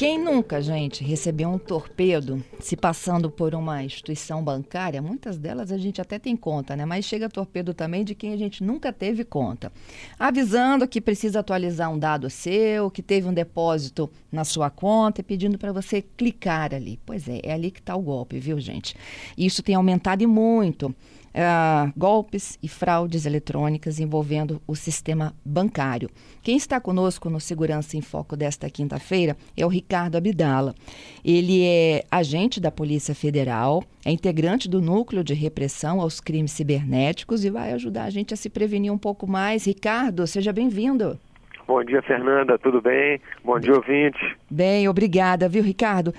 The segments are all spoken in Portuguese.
Quem nunca, gente, recebeu um torpedo se passando por uma instituição bancária? Muitas delas a gente até tem conta, né? Mas chega torpedo também de quem a gente nunca teve conta. Avisando que precisa atualizar um dado seu, que teve um depósito na sua conta e pedindo para você clicar ali. Pois é, é ali que está o golpe, viu, gente? Isso tem aumentado e muito uh, golpes e fraudes eletrônicas envolvendo o sistema bancário. Quem está conosco no Segurança em Foco desta quinta-feira é o Ricardo Abdala. Ele é agente da Polícia Federal, é integrante do Núcleo de Repressão aos Crimes Cibernéticos e vai ajudar a gente a se prevenir um pouco mais. Ricardo, seja bem-vindo. Bom dia, Fernanda, tudo bem? Bom dia, ouvinte. Bem, obrigada, viu, Ricardo?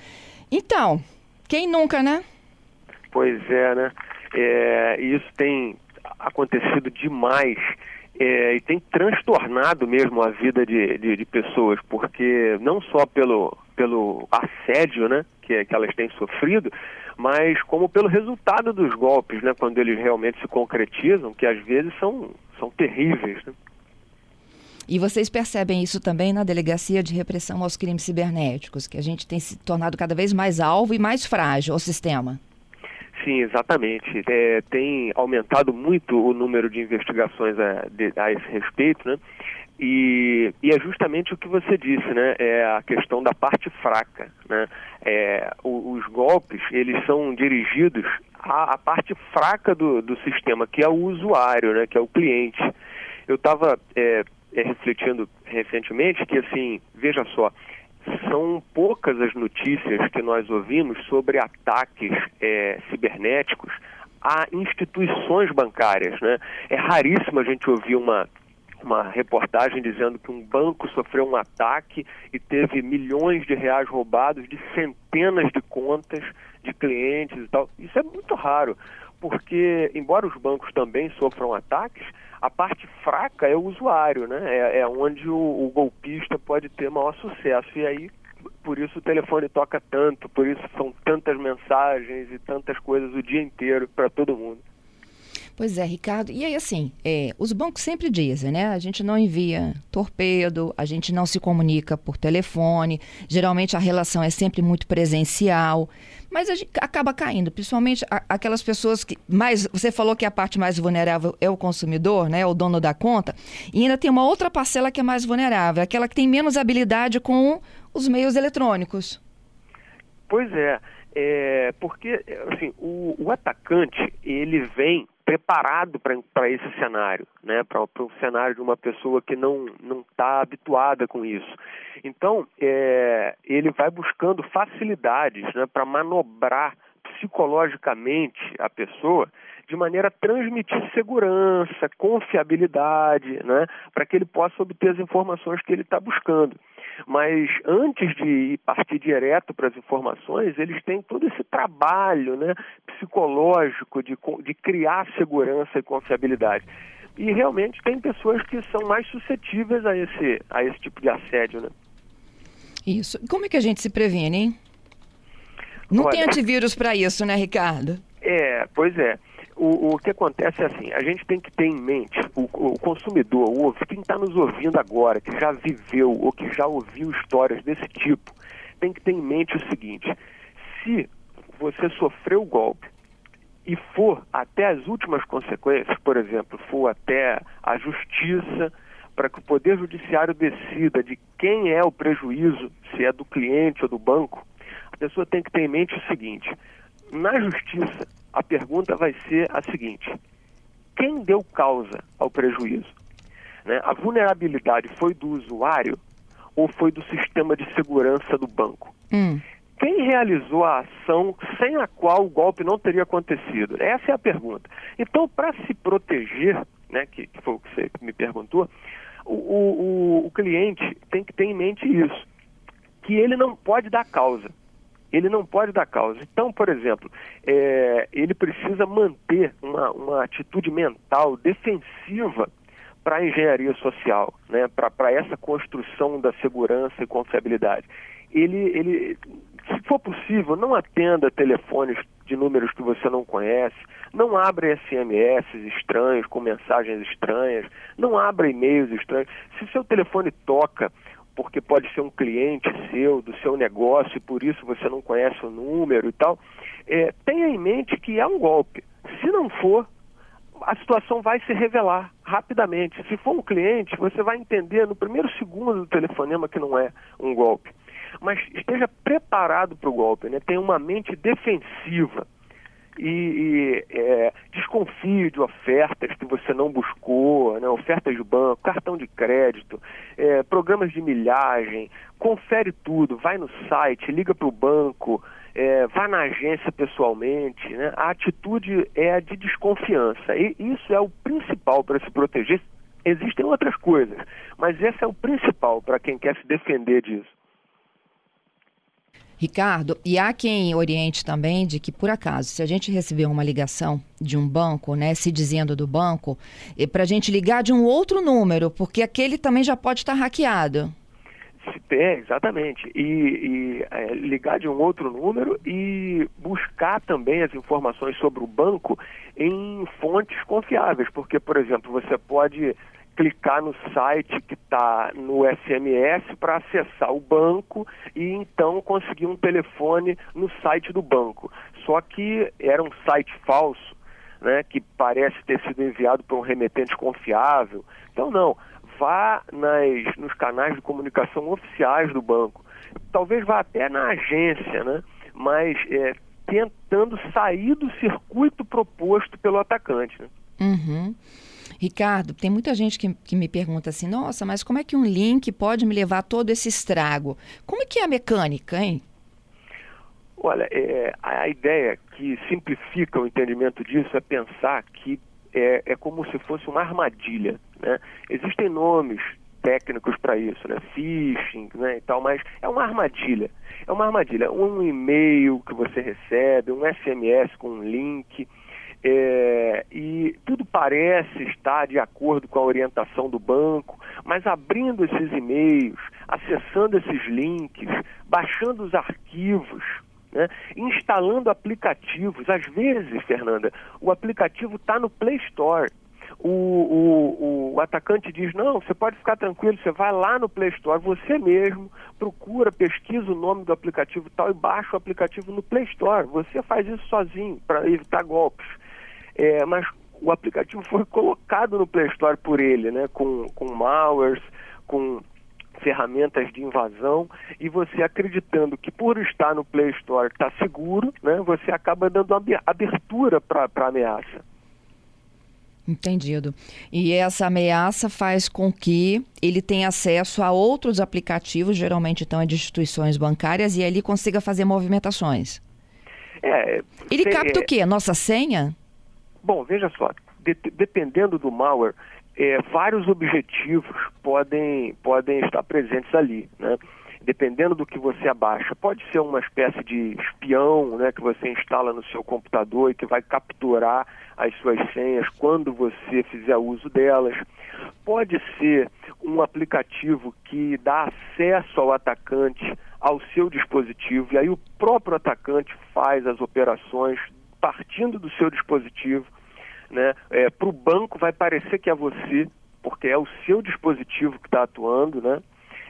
Então, quem nunca, né? Pois é, né? É, isso tem acontecido demais é, e tem transtornado mesmo a vida de, de, de, pessoas, porque não só pelo, pelo assédio né, que, que elas têm sofrido, mas como pelo resultado dos golpes, né, quando eles realmente se concretizam, que às vezes são, são terríveis. Né? E vocês percebem isso também na Delegacia de Repressão aos Crimes Cibernéticos, que a gente tem se tornado cada vez mais alvo e mais frágil ao sistema. Sim, exatamente. É, tem aumentado muito o número de investigações a, de, a esse respeito, né? E, e, é justamente o que você disse, né? É a questão da parte fraca, né? É, o, os golpes, eles são dirigidos à, à parte fraca do, do, sistema, que é o usuário, né? Que é o cliente. Eu estava é, é, refletindo recentemente que, assim, veja só, são poucas as notícias que nós ouvimos sobre ataques é, cibernéticos a instituições bancárias. Né? É raríssimo a gente ouvir uma, uma reportagem dizendo que um banco sofreu um ataque e teve milhões de reais roubados de centenas de contas de clientes e tal. Isso é muito raro, porque, embora os bancos também sofram ataques, a parte fraca é o usuário, né? É, é onde o, o, golpista pode ter maior sucesso. E aí, por isso o telefone toca tanto, por isso são tantas mensagens e tantas coisas o dia inteiro para todo mundo. Pois é, Ricardo. E aí, assim, é, os bancos sempre dizem, né? A gente não envia torpedo, a gente não se comunica por telefone, geralmente a relação é sempre muito presencial, mas a gente acaba caindo, principalmente aquelas pessoas que mais. Você falou que a parte mais vulnerável é o consumidor, né? O dono da conta. E ainda tem uma outra parcela que é mais vulnerável, aquela que tem menos habilidade com os meios eletrônicos. Pois é. É, porque assim, o, o, atacante ele vem preparado para esse cenário, né? para um cenário de uma pessoa que não está habituada com isso. Então, é, ele vai buscando facilidades né, para manobrar psicologicamente a pessoa de maneira a transmitir segurança, confiabilidade, né, para que ele possa obter as informações que ele está buscando. Mas antes de partir direto para as informações, eles têm todo esse trabalho né, psicológico de, de criar segurança e confiabilidade. E realmente tem pessoas que são mais suscetíveis a esse, a esse tipo de assédio. Né? Isso. Como é que a gente se previne, hein? Não Olha, tem antivírus para isso, né, Ricardo? É, pois é. O, o que acontece é assim, a gente tem que ter em mente, o, o consumidor, o, quem está nos ouvindo agora, que já viveu ou que já ouviu histórias desse tipo, tem que ter em mente o seguinte, se você sofreu o golpe e for até as últimas consequências, por exemplo, for até a justiça, para que o Poder Judiciário decida de quem é o prejuízo, se é do cliente ou do banco, a pessoa tem que ter em mente o seguinte: na justiça, a pergunta vai ser a seguinte: quem deu causa ao prejuízo? Né? A vulnerabilidade foi do usuário ou foi do sistema de segurança do banco? Hum. Quem realizou a ação sem a qual o golpe não teria acontecido? Essa é a pergunta. Então, para se proteger, né, que, que, foi o que você me perguntou, o, o, o cliente tem que ter em mente isso, que ele não pode dar causa ele não pode dar causa. Então, por exemplo, é, ele precisa manter uma, uma atitude mental defensiva para a engenharia social, né, para essa construção da segurança e confiabilidade. Ele, ele, se for possível, não atenda telefones de números que você não conhece, não abra SMS estranhos com mensagens estranhas, não abra e-mails estranhos. Se seu telefone toca porque pode ser um cliente seu, do seu negócio, e por isso você não conhece o número e tal, é, tenha em mente que é um golpe. Se não for, a situação vai se revelar rapidamente. Se for um cliente, você vai entender no primeiro segundo do telefonema que não é um golpe. Mas esteja preparado para o golpe, né? tenha uma mente defensiva e, desconfie de ofertas que você não buscou, né? ofertas de banco, cartão de crédito, é, programas de milhagem, confere tudo, vai no site, liga para o banco, é, vá na agência pessoalmente. Né? A atitude é a de desconfiança e isso é o principal para se proteger. Existem outras coisas, mas esse é o principal para quem quer se defender disso. Ricardo, e há quem oriente também de que, por acaso, se a gente receber uma ligação de um banco, né, se dizendo do banco, é para a gente ligar de um outro número, porque aquele também já pode estar hackeado. É, exatamente. E, e é, ligar de um outro número e buscar também as informações sobre o banco em fontes confiáveis, porque, por exemplo, você pode clicar no site que está no SMS para acessar o banco e então conseguir um telefone no site do banco. Só que era um site falso, né, que parece ter sido enviado por um remetente confiável. Então não, vá nas, nos canais de comunicação oficiais do banco. Talvez vá até na agência, né, mas é, tentando sair do circuito proposto pelo atacante. Né? Uhum. Ricardo, tem muita gente que, que me pergunta assim: nossa, mas como é que um link pode me levar todo esse estrago? Como é que é a mecânica, hein? Olha, é, a ideia que simplifica o entendimento disso é pensar que é, é como se fosse uma armadilha. Né? Existem nomes técnicos para isso, né? Phishing, né, e tal, mas é uma armadilha. É uma armadilha. Um e-mail que você recebe, um SMS com um link, é, e tudo parece estar de acordo com a orientação do banco, mas abrindo esses e-mails, acessando esses links, baixando os arquivos, né, instalando aplicativos. Às vezes, Fernanda, o aplicativo está no Play Store. O, o, o, atacante diz: Não, você pode ficar tranquilo, você vai lá no Play Store, você mesmo procura, pesquisa o nome do aplicativo tal e baixa o aplicativo no Play Store. Você faz isso sozinho para evitar golpes é, mas o aplicativo foi colocado no Play Store por ele, né, com, com malwares, com ferramentas de invasão e você acreditando que por estar no Play Store está seguro, né, você acaba dando abertura para a ameaça. Entendido. E essa ameaça faz com que ele tenha acesso a outros aplicativos, geralmente então é de instituições bancárias, e ele consiga fazer movimentações. É, ele capta o quê? A nossa senha? Bom, veja só, de, dependendo do malware, é, vários objetivos podem, podem estar presentes ali, né? Dependendo do que você abaixa, pode ser uma espécie de espião, né, que você instala no seu computador e que vai capturar as suas senhas quando você fizer uso delas. Pode ser um aplicativo que dá acesso ao atacante ao seu dispositivo e aí o próprio atacante faz as operações partindo do seu dispositivo, né? É, Para o banco vai parecer que é você, porque é o seu dispositivo que está atuando, né?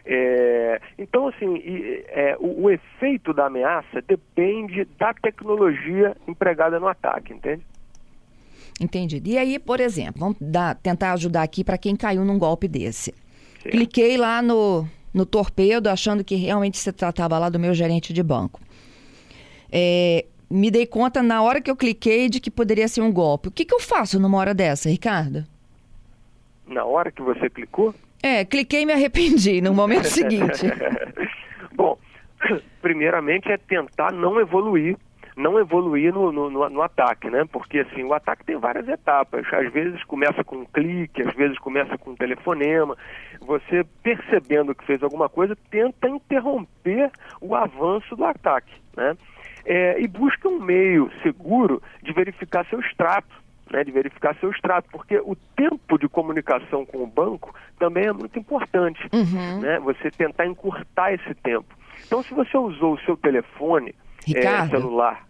É, então, assim, e, é, o, o, efeito da ameaça depende da tecnologia empregada no ataque, entende? Entendido. E aí, por exemplo, vamos dar, tentar ajudar aqui para quem caiu num golpe desse. Sim. Cliquei lá no, no torpedo, achando que realmente se tratava lá do meu gerente de banco. É, me dei conta na hora que eu cliquei de que poderia ser um golpe. O que, que eu faço numa hora dessa, Ricardo? Na hora que você clicou? É, cliquei e me arrependi no momento seguinte. Bom, primeiramente é tentar não evoluir, não evoluir no, no, no, ataque, né? Porque assim, o ataque tem várias etapas. Às vezes começa com um clique, às vezes começa com um telefonema. Você percebendo que fez alguma coisa, tenta interromper o avanço do ataque, né? É, e busca um meio seguro de verificar seu extrato. né, de verificar seu extrato, porque o tempo de comunicação com o banco também é muito importante, Uhum. né? Você tentar encurtar esse tempo. Então, se você usou o seu telefone Ricardo? celular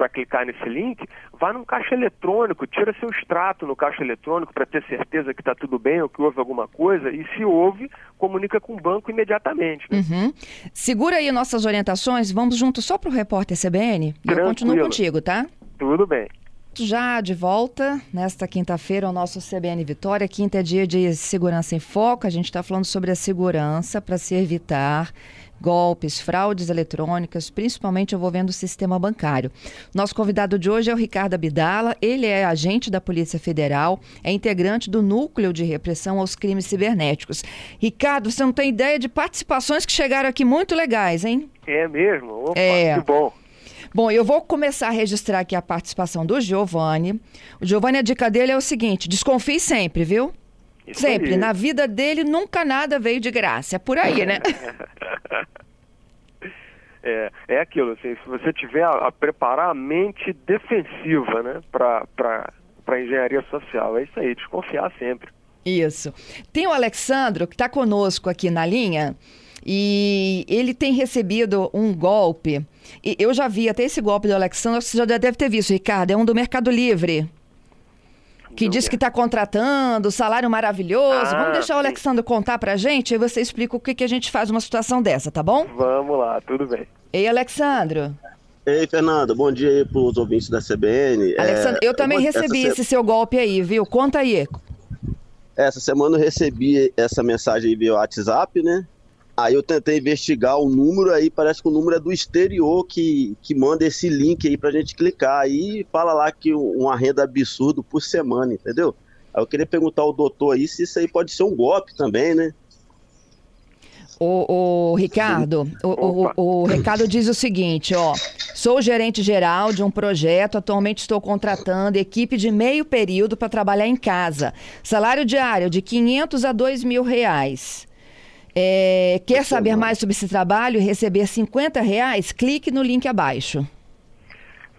para clicar nesse link, vá num caixa eletrônico, tira seu extrato no caixa eletrônico para ter certeza que está tudo bem ou que houve alguma coisa, e se houve, comunica com o banco imediatamente. né? Uhum. Segura aí nossas orientações, vamos junto só para o repórter CBN e eu continuo contigo, tá? Tudo bem. Já de volta nesta quinta-feira, o nosso CBN Vitória. Quinta é dia de segurança em foco. A gente está falando sobre a segurança para se evitar golpes, fraudes eletrônicas, principalmente envolvendo o sistema bancário. Nosso convidado de hoje é o Ricardo Abdala. Ele é agente da Polícia Federal, é integrante do Núcleo de Repressão aos Crimes Cibernéticos. Ricardo, você não tem ideia de participações que chegaram aqui muito legais, hein? É mesmo? Opa, É. que bom. Bom, eu vou começar a registrar aqui a participação do Giovanni. O Giovanni, a dica dele é o seguinte: desconfie sempre, viu? Isso sempre. aí. Na vida dele, nunca nada veio de graça. É por aí, né? É, é aquilo, assim, se você tiver a, preparar a mente defensiva, né, para a engenharia social, é isso aí, desconfiar sempre. Isso. Tem o Alexandro, que está conosco aqui na linha, e ele tem recebido um golpe. E eu já vi até esse golpe do Alexandro, você já deve ter visto, Ricardo, é um do Mercado Livre. Que diz que está contratando, salário maravilhoso. Ah, Vamos deixar o sim. Alexandro contar pra gente, aí você explica o que, que a gente faz numa situação dessa, tá bom? Vamos lá, tudo bem. Ei, Alexandro. Ei, Fernanda, bom dia aí pros ouvintes da CBN. É, Alexandro, eu também recebi esse seu golpe aí, viu? Conta aí. essa semana eu recebi essa mensagem aí via WhatsApp, né? Aí eu tentei investigar o número aí, parece que o número é do exterior que, que manda esse link aí pra gente clicar. Aí fala lá que um- uma renda absurdo por semana, entendeu? Aí eu queria perguntar ao doutor aí se isso aí pode ser um golpe também, né? O, o Ricardo, o, o, o Ricardo diz o seguinte, ó. Sou gerente geral de um projeto, atualmente estou contratando equipe de meio período para trabalhar em casa. Salário diário de 500 a 2 mil reais. É, quer saber mais sobre esse trabalho e receber 50 reais? Clique no link abaixo.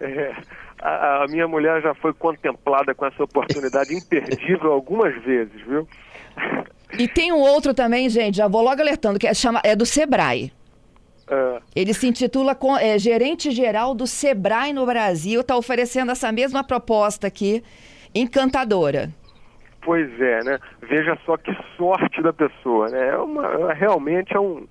É, a, a minha mulher já foi contemplada com essa oportunidade imperdível algumas vezes, viu? E tem um outro também, gente, já vou logo alertando, que é, chama, é do Sebrae. É, Ele se intitula co- é, Gerente Geral do Sebrae no Brasil, está oferecendo essa mesma proposta aqui, encantadora. Pois é, né? Veja só que sorte da pessoa, né? É uma, realmente é um,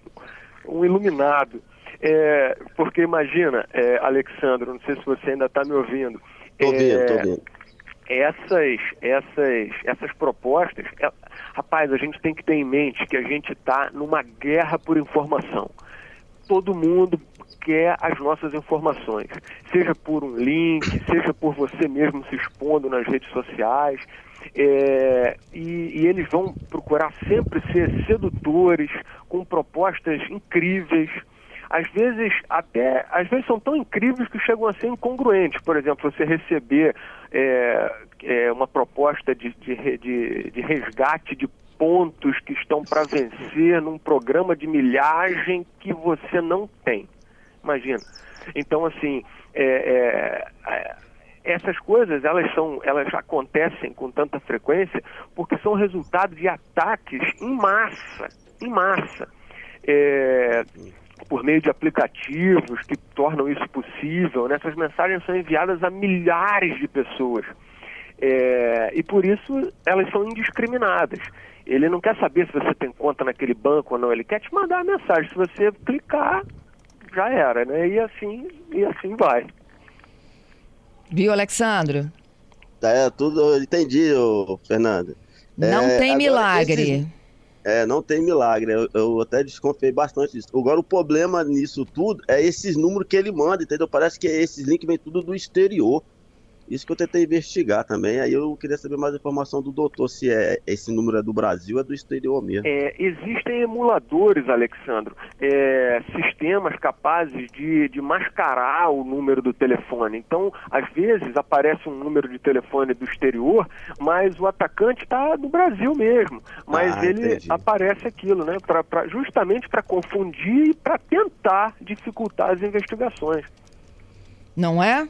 um iluminado. É, porque imagina, é, Alexandre, não sei se você ainda está me ouvindo. Tô ouvindo, é, tô ouvindo. essas, essas, essas propostas, é- rapaz, a gente tem que ter em mente que a gente está numa guerra por informação. Todo mundo quer as nossas informações, seja por um link, seja por você mesmo se expondo nas redes sociais. É, e, e eles vão procurar sempre ser sedutores, com propostas incríveis, às vezes até às vezes são tão incríveis que chegam a ser incongruentes. Por exemplo, você receber é, é, uma proposta de, de, de, de resgate de pontos que estão para vencer num programa de milhagem que você não tem. Imagina. Então, assim, é, é, é, essas coisas elas são elas acontecem com tanta frequência porque são resultado de ataques em massa, em massa. É, por meio de aplicativos que tornam isso possível. Né? Essas mensagens são enviadas a milhares de pessoas. É, e por isso elas são indiscriminadas. Ele não quer saber se você tem conta naquele banco ou não, ele quer te mandar a mensagem. Se você clicar, já era, né? E assim, e assim vai. Viu, Alexandro? É, tudo, entendi, ô, Fernanda. Não É, tem milagre. É, não tem milagre. Eu, eu até desconfiei bastante disso. Agora, o problema nisso tudo é esses números que ele manda, entendeu? Parece que esses links vêm tudo do exterior. Isso que eu tentei investigar também. Aí eu queria saber mais informação do doutor, se é esse número é do Brasil ou é do exterior mesmo. É, existem emuladores, Alexandro, é, sistemas capazes de, de mascarar o número do telefone. Então, às vezes aparece um número de telefone do exterior, mas o atacante está no Brasil mesmo. Mas Ah, ele entendi. aparece aquilo, né? Pra, pra- justamente para confundir e para tentar dificultar as investigações. Não é?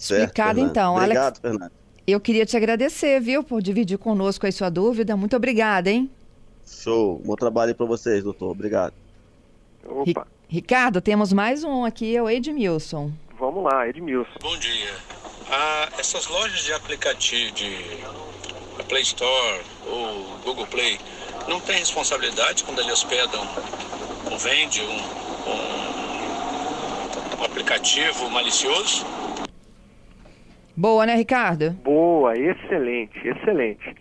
Certo, Explicado Fernanda. então. Alex... Obrigado, Fernando. Eu queria te agradecer, viu, por dividir conosco a sua dúvida. Muito obrigada, hein? Show. Bom trabalho para vocês, doutor. Obrigado. Opa. Ricardo, temos mais um aqui, é o Edmilson. Vamos lá, Edmilson. Bom dia. Ah, essas lojas de aplicativo de Play Store ou Google Play não têm responsabilidade quando eles hospedam ou vendem um, um, um aplicativo malicioso? Boa, né, Ricardo? Boa, excelente, excelente.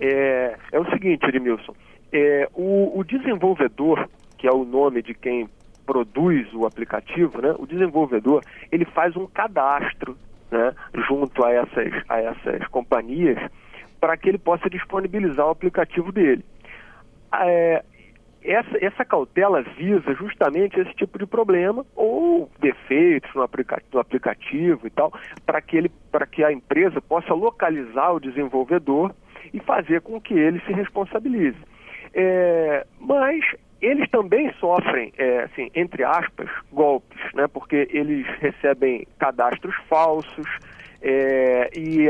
É, é o seguinte, Edmilson, é, o, o desenvolvedor, que é o nome de quem produz o aplicativo, né, o desenvolvedor, ele faz um cadastro né, junto a essas, a essas companhias para que ele possa disponibilizar o aplicativo dele. É, essa, essa cautela visa justamente esse tipo de problema ou defeitos no, aplica no aplicativo e tal, para que, ele, que a empresa possa localizar o desenvolvedor e fazer com que ele se responsabilize. É, mas eles também sofrem, é, assim, entre aspas, golpes, né? porque eles recebem cadastros falsos é, e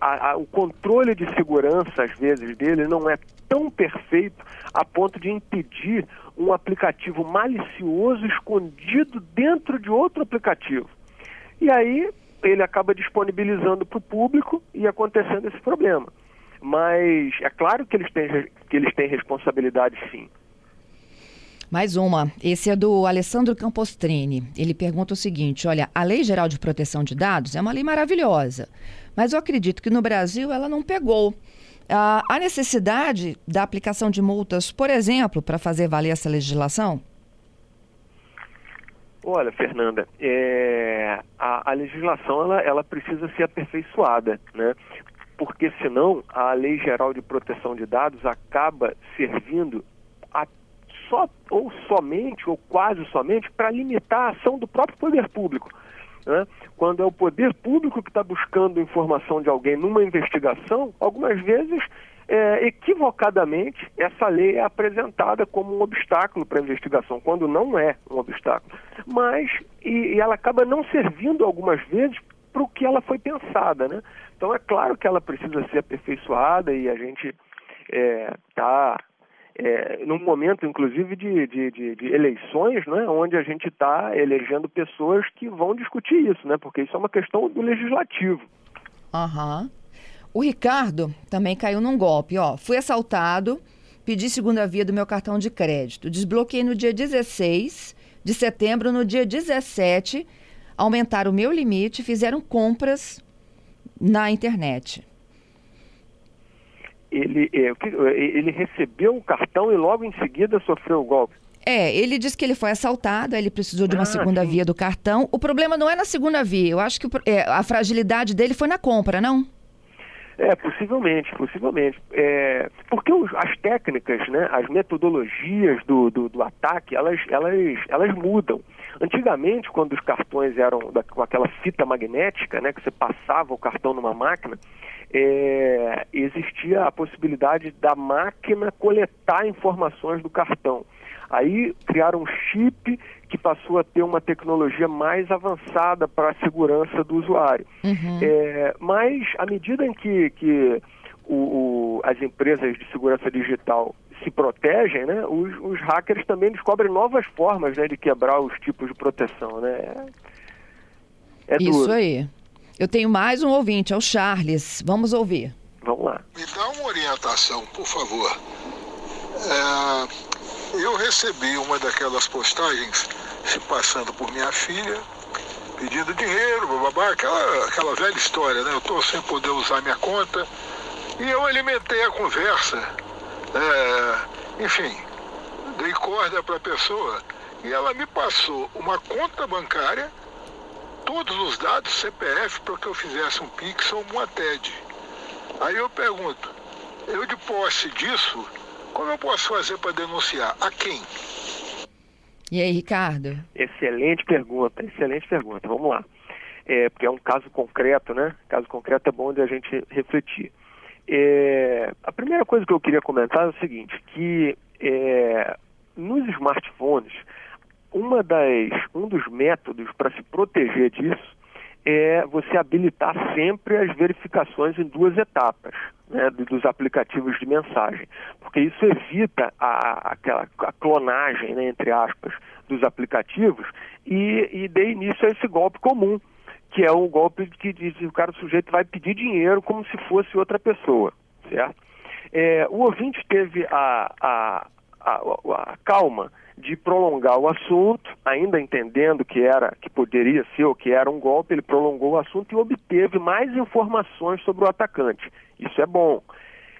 a, a, o controle de segurança, às vezes, dele não é tão perfeito a ponto de impedir um aplicativo malicioso escondido dentro de outro aplicativo. E aí ele acaba disponibilizando para o público e acontecendo esse problema. Mas é claro que eles têm, que eles têm responsabilidade sim. Mais uma. Esse é do Alessandro Campostrini. Ele pergunta o seguinte: olha, a Lei Geral de Proteção de Dados é uma lei maravilhosa, mas eu acredito que no Brasil ela não pegou. Ah, há necessidade da aplicação de multas, por exemplo, para fazer valer essa legislação? Olha, Fernanda, é, a, a, legislação ela, ela precisa ser aperfeiçoada, né? porque senão a Lei Geral de Proteção de Dados acaba servindo a só ou somente ou quase somente para limitar a ação do próprio poder público. Né? Quando é o poder público que está buscando informação de alguém numa investigação, algumas vezes, é, equivocadamente, essa lei é apresentada como um obstáculo para a investigação, quando não é um obstáculo. Mas, e, e ela acaba não servindo algumas vezes para o que ela foi pensada, né? Então é claro que ela precisa ser aperfeiçoada e a gente está é, tá, é, num momento, inclusive, de, de, de, de eleições, né, onde a gente está elegendo pessoas que vão discutir isso, né? Porque isso é uma questão do legislativo. Uhum. O Ricardo também caiu num golpe, ó. Fui assaltado, pedi segunda via do meu cartão de crédito. Desbloqueei no dia 16 de setembro, no dia 17, aumentaram o meu limite, fizeram compras na internet. Ele, é, ele recebeu o cartão e logo em seguida sofreu o golpe. É, ele disse que ele foi assaltado, ele precisou de uma ah, segunda sim. via do cartão. O problema não é na segunda via, eu acho que é, a fragilidade dele foi na compra, não? É, possivelmente, possivelmente. É, porque os, as técnicas, né, as metodologias do, do, do, ataque, elas, elas, elas mudam. Antigamente, quando os cartões eram da, com aquela fita magnética, né, que você passava o cartão numa máquina, é, existia a possibilidade da máquina coletar informações do cartão. Aí criaram um chip que passou a ter uma tecnologia mais avançada para a segurança do usuário. Uhum. É, mas à medida em que, que o, o, as empresas de segurança digital se protegem, né, os, os, hackers também descobrem novas formas né, de quebrar os tipos de proteção. Né? É, Isso duro. aí. Eu tenho mais um ouvinte, é o Charles. Vamos ouvir. Vamos lá. Me dá uma orientação, por favor. É eu recebi uma daquelas postagens se passando por minha filha, pedindo dinheiro, bababá, aquela, aquela velha história, né? Eu estou sem poder usar minha conta. E eu alimentei a conversa. É, enfim, dei corda para a pessoa e ela me passou uma conta bancária, todos os dados, CPF, para que eu fizesse um Pix ou uma TED. Aí eu pergunto, eu de posse disso, como eu posso fazer para denunciar? A quem? E aí, Ricardo? Excelente pergunta, excelente pergunta. Vamos lá. É, porque é um caso concreto, né? Caso concreto é bom de a gente refletir. É, a primeira coisa que eu queria comentar é o seguinte, que é, nos smartphones, uma das, um dos métodos para se proteger disso é você habilitar sempre as verificações em duas etapas né, dos aplicativos de mensagem, porque isso evita a, aquela, a clonagem, né, entre aspas, dos aplicativos e, e dê início a esse golpe comum, que é um golpe que diz que o cara o sujeito vai pedir dinheiro como se fosse outra pessoa, certo? É, o ouvinte teve a, a, a, a calma de prolongar o assunto, ainda entendendo que era que poderia ser ou que era um golpe, ele prolongou o assunto e obteve mais informações sobre o atacante. Isso é bom.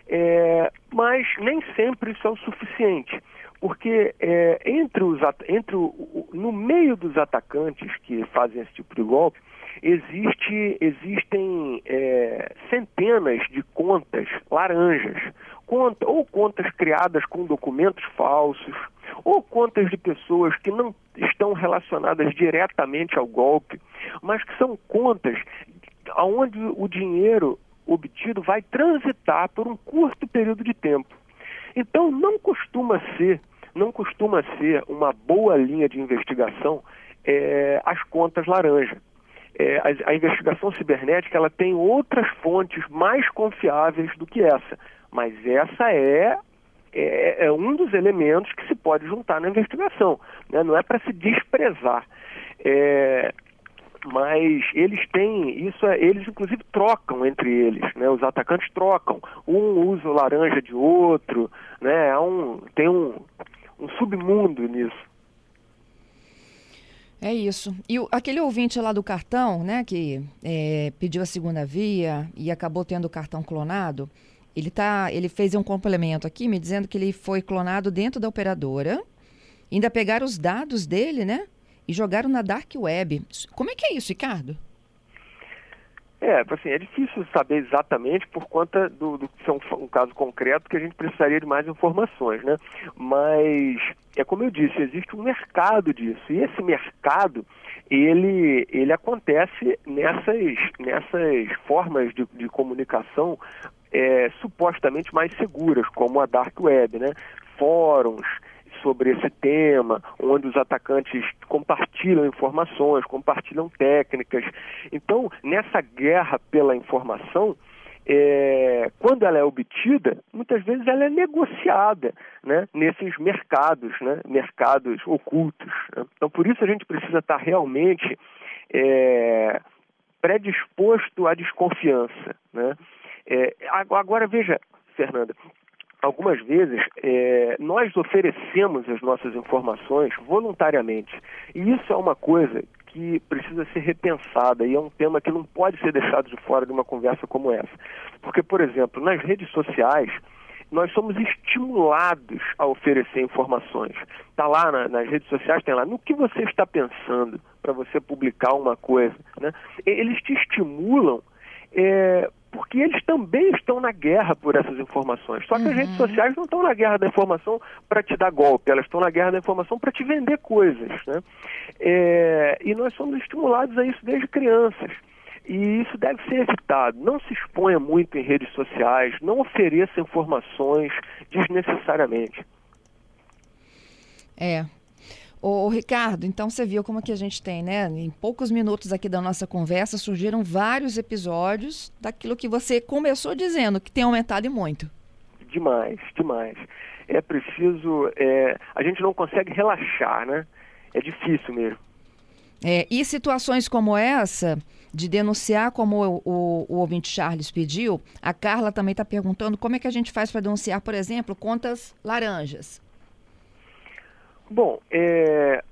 É, mas nem sempre isso é o suficiente, porque é, entre os entre o, no meio dos atacantes que fazem esse tipo de golpe existe existem é, centenas de contas laranjas, conta, ou contas criadas com documentos falsos ou contas de pessoas que não estão relacionadas diretamente ao golpe, mas que são contas onde o dinheiro obtido vai transitar por um curto período de tempo. Então não costuma ser, não costuma ser uma boa linha de investigação é, as contas laranja. É, a, a, investigação cibernética ela tem outras fontes mais confiáveis do que essa, mas essa é é, é, um dos elementos que se pode juntar na investigação. Né? Não é para se desprezar. É, mas eles têm isso é, eles inclusive trocam entre eles né os atacantes trocam um usa o laranja de outro né é um tem um, um submundo nisso é isso. E o, aquele ouvinte lá do cartão, né, que é, pediu a segunda via e acabou tendo o cartão clonado, ele, tá, ele fez um complemento aqui me dizendo que ele foi clonado dentro da operadora, ainda pegaram os dados dele, né? E jogaram na Dark Web. Como é que é isso, Ricardo? É, assim, é difícil saber exatamente por conta do, do que é um, um, caso concreto que a gente precisaria de mais informações, né? Mas é como eu disse, existe um mercado disso e esse mercado ele ele acontece nessas nessas formas de, de comunicação é, supostamente mais seguras, como a Dark Web, né? Fóruns sobre esse tema, onde os atacantes compartilham informações, compartilham técnicas. Então, nessa guerra pela informação, é, quando ela é obtida, muitas vezes ela é negociada né, nesses mercados, né, mercados ocultos. Né? Então, por isso a gente precisa estar realmente é, predisposto à desconfiança. Né? É, agora, veja, Fernanda, algumas vezes é, nós oferecemos as nossas informações voluntariamente. E isso é uma coisa que precisa ser repensada e é um tema que não pode ser deixado de fora de uma conversa como essa. Porque, por exemplo, nas redes sociais, nós somos estimulados a oferecer informações. Está lá na, nas redes sociais, tem lá no que você está pensando para você publicar uma coisa. Né? Eles te estimulam é, porque eles também estão na guerra por essas informações. Só que uhum. as redes sociais não estão na guerra da informação para te dar golpe, elas estão na guerra da informação para te vender coisas. Né? É, e nós somos estimulados a isso desde crianças. E isso deve ser evitado. Não se exponha muito em redes sociais, não ofereça informações desnecessariamente. É, Ô, Ricardo, então você viu como que a gente tem, né? Em poucos minutos aqui da nossa conversa surgiram vários episódios daquilo que você começou dizendo, que tem aumentado e muito. Demais, demais. É preciso. É, a gente não consegue relaxar, né? É difícil mesmo. É, e situações como essa, de denunciar, como o, o, o ouvinte Charles pediu, a Carla também está perguntando como é que a gente faz para denunciar, por exemplo, contas laranjas. Bom, é,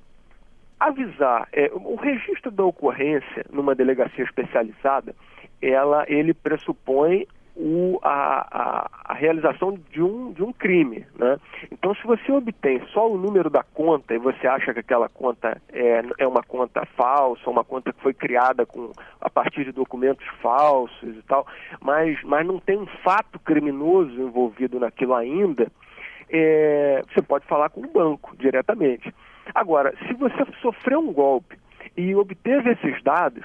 avisar, é, o registro da ocorrência numa delegacia especializada, ela, ele pressupõe o, a, a, a, realização de um, de um crime. Né? Então, se você obtém só o número da conta e você acha que aquela conta é, é uma conta falsa, uma conta que foi criada com, a partir de documentos falsos e tal, mas, mas não tem um fato criminoso envolvido naquilo ainda, é, você pode falar com o banco diretamente. Agora, se você sofreu um golpe e obteve esses dados,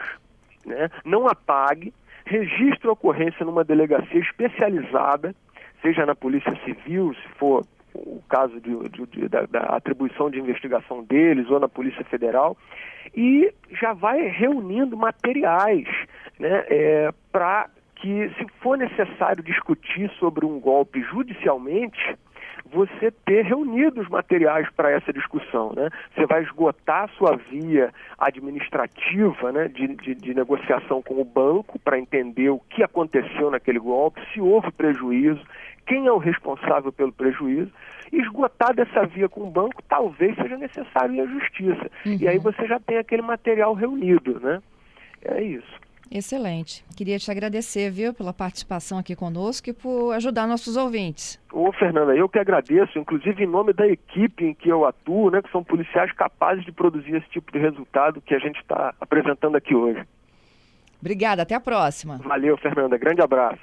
né, não apague, registre a ocorrência numa delegacia especializada, seja na Polícia Civil, se for o caso de, de, de, da, da, atribuição de investigação deles ou na Polícia Federal, e já vai reunindo materiais né, é, para que, se for necessário discutir sobre um golpe judicialmente, você ter reunido os materiais para essa discussão. Né? Você vai esgotar a sua via administrativa né, de, de, de negociação com o banco para entender o que aconteceu naquele golpe, se houve prejuízo, quem é o responsável pelo prejuízo. Esgotar dessa via com o banco talvez seja necessário ir à justiça. Uhum. E aí você já tem aquele material reunido. Né? É isso. Excelente. Queria te agradecer, viu, pela participação aqui conosco e por ajudar nossos ouvintes. Ô, Fernanda, eu que agradeço, inclusive em nome da equipe em que eu atuo, né, que são policiais capazes de produzir esse tipo de resultado que a gente está apresentando aqui hoje. Obrigada, até a próxima. Valeu, Fernanda. Grande abraço.